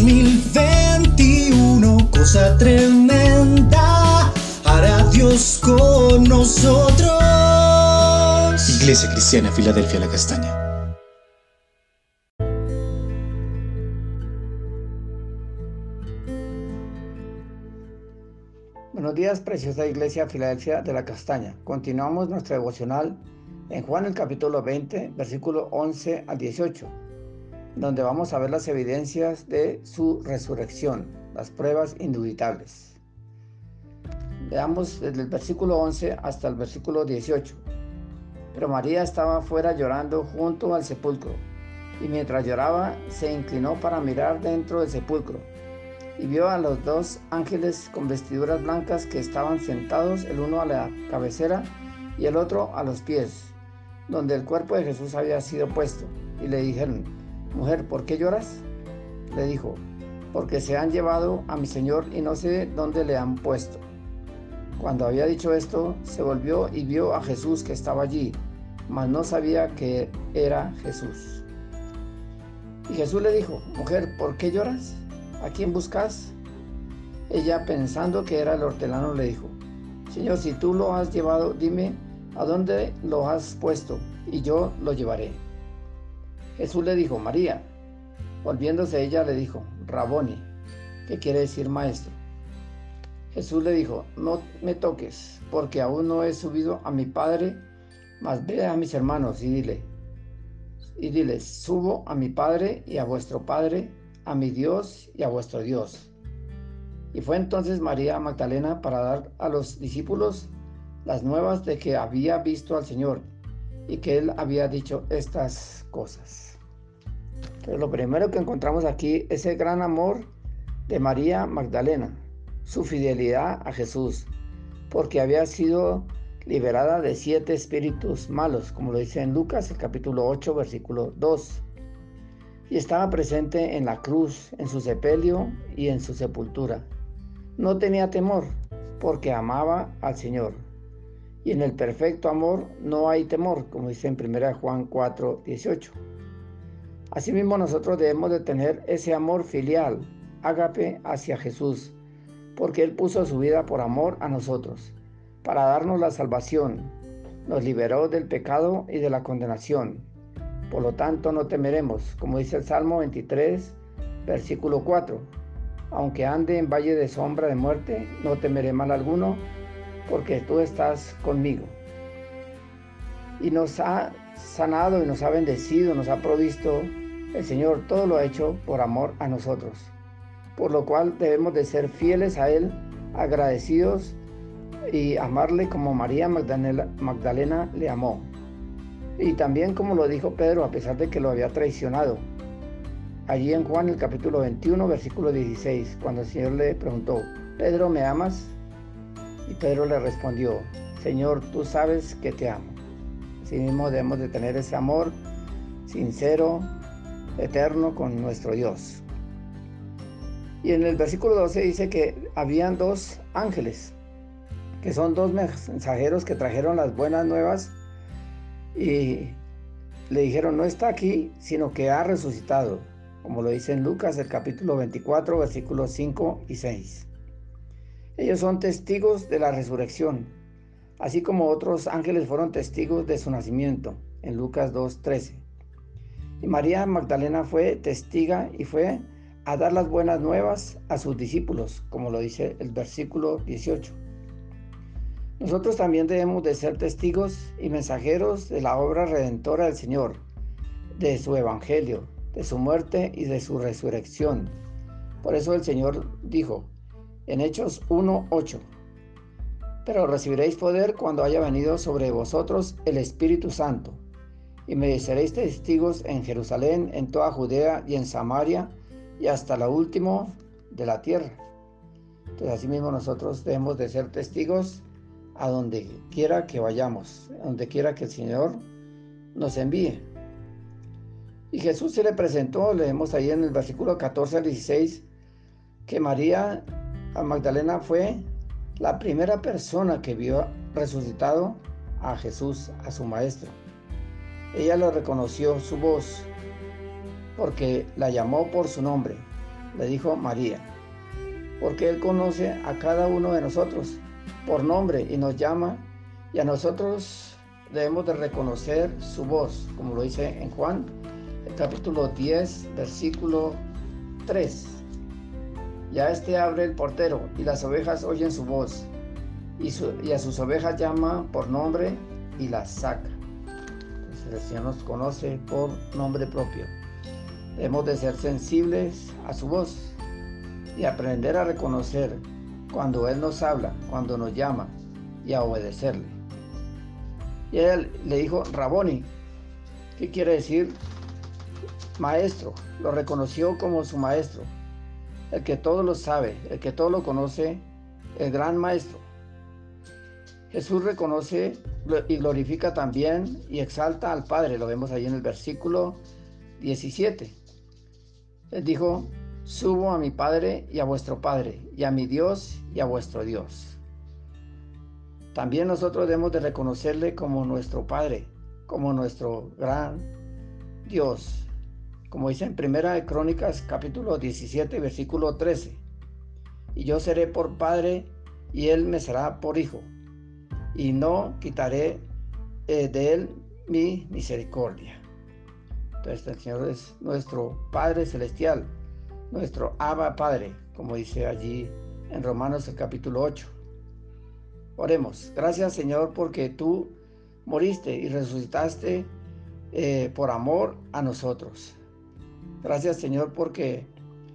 2021, cosa tremenda, hará Dios con nosotros. Iglesia Cristiana, Filadelfia, la Castaña. Buenos días, preciosa Iglesia Filadelfia de la Castaña. Continuamos nuestra devocional en Juan el capítulo 20, versículo 11 al 18, donde vamos a ver las evidencias de su resurrección, las pruebas indubitables. Veamos desde el versículo 11 hasta el versículo 18. Pero María estaba fuera llorando junto al sepulcro, y mientras lloraba se inclinó para mirar dentro del sepulcro, y vio a los dos ángeles con vestiduras blancas que estaban sentados, el uno a la cabecera y el otro a los pies donde el cuerpo de Jesús había sido puesto, y le dijeron, mujer, ¿por qué lloras? Le dijo, porque se han llevado a mi Señor y no sé dónde le han puesto. Cuando había dicho esto, se volvió y vio a Jesús que estaba allí, mas no sabía que era Jesús. Y Jesús le dijo, mujer, ¿por qué lloras? ¿A quién buscas? Ella, pensando que era el hortelano, le dijo, Señor, si tú lo has llevado, dime ¿A dónde lo has puesto? Y yo lo llevaré. Jesús le dijo, María. Volviéndose ella le dijo, Raboni, que quiere decir maestro. Jesús le dijo, no me toques, porque aún no he subido a mi Padre, mas ve a mis hermanos y dile, y diles, subo a mi Padre y a vuestro Padre, a mi Dios y a vuestro Dios. Y fue entonces María Magdalena para dar a los discípulos las nuevas de que había visto al Señor y que Él había dicho estas cosas. Pero lo primero que encontramos aquí es el gran amor de María Magdalena, su fidelidad a Jesús, porque había sido liberada de siete espíritus malos, como lo dice en Lucas el capítulo 8, versículo 2. Y estaba presente en la cruz, en su sepelio y en su sepultura. No tenía temor, porque amaba al Señor y en el perfecto amor no hay temor, como dice en 1 Juan 4, 18. Asimismo nosotros debemos de tener ese amor filial, ágape hacia Jesús, porque Él puso su vida por amor a nosotros, para darnos la salvación, nos liberó del pecado y de la condenación. Por lo tanto no temeremos, como dice el Salmo 23, versículo 4. Aunque ande en valle de sombra de muerte, no temeré mal alguno, porque tú estás conmigo. Y nos ha sanado y nos ha bendecido, nos ha provisto el Señor, todo lo ha hecho por amor a nosotros, por lo cual debemos de ser fieles a Él, agradecidos y amarle como María Magdalena, le amó. Y también como lo dijo Pedro, a pesar de que lo había traicionado. Allí en Juan el capítulo 21, versículo 16, cuando el Señor le preguntó, Pedro, ¿me amas? Y Pedro le respondió, Señor, tú sabes que te amo. Así mismo debemos de tener ese amor sincero, eterno con nuestro Dios. Y en el versículo 12 dice que habían dos ángeles, que son dos mensajeros que trajeron las buenas nuevas y le dijeron, no está aquí, sino que ha resucitado, como lo dice en Lucas el capítulo 24, versículos 5 y 6. Ellos son testigos de la resurrección, así como otros ángeles fueron testigos de su nacimiento, en Lucas 2.13. Y María Magdalena fue testiga y fue a dar las buenas nuevas a sus discípulos, como lo dice el versículo 18. Nosotros también debemos de ser testigos y mensajeros de la obra redentora del Señor, de su evangelio, de su muerte y de su resurrección. Por eso el Señor dijo, en Hechos 1.8. Pero recibiréis poder cuando haya venido sobre vosotros el Espíritu Santo, y me seréis testigos en Jerusalén, en toda Judea y en Samaria, y hasta la última de la tierra. Entonces, asimismo nosotros debemos de ser testigos a donde quiera que vayamos, donde quiera que el Señor nos envíe. Y Jesús se le presentó, leemos ahí en el versículo 14 al 16, que María Magdalena fue la primera persona que vio resucitado a Jesús, a su maestro. Ella lo reconoció su voz porque la llamó por su nombre le dijo María, porque Él conoce a cada uno de nosotros por nombre y nos llama y a nosotros debemos de reconocer su voz, como lo dice en Juan, el capítulo 10, versículo 3. Ya este abre el portero y las ovejas oyen su voz y, y a sus ovejas llama por nombre y las saca. El Señor nos conoce por nombre propio. Debemos de ser sensibles a su voz y aprender a reconocer cuando Él nos habla, cuando nos llama y a obedecerle. Y él le dijo, Raboni, ¿qué quiere decir? Maestro, lo reconoció como su maestro, el que todo lo sabe, el que todo lo conoce, el gran maestro. Jesús reconoce y glorifica también y exalta al Padre, lo vemos ahí en el versículo 17. Él dijo, subo a mi Padre y a vuestro Padre, y a mi Dios y a vuestro Dios. También nosotros debemos de reconocerle como nuestro Padre, como nuestro gran Dios. Como dice en Primera de Crónicas capítulo 17 versículo 13. Y yo seré por Padre y Él me será por Hijo. Y no quitaré eh, de Él mi misericordia. Entonces el Señor es nuestro Padre Celestial, nuestro Abba Padre, como dice allí en Romanos el capítulo 8. Oremos. Gracias Señor porque tú moriste y resucitaste eh, por amor a nosotros. Gracias Señor porque,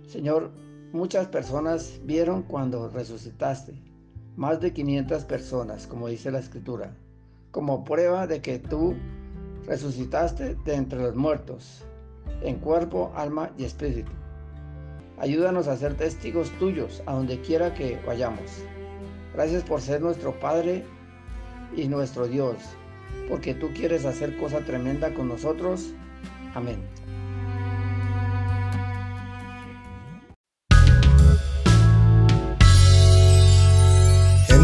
Señor, muchas personas vieron cuando resucitaste. Más de 500 personas, como dice la escritura, como prueba de que tú resucitaste de entre los muertos, en cuerpo, alma y espíritu. Ayúdanos a ser testigos tuyos a donde quiera que vayamos. Gracias por ser nuestro Padre y nuestro Dios, porque tú quieres hacer cosa tremenda con nosotros. Amén.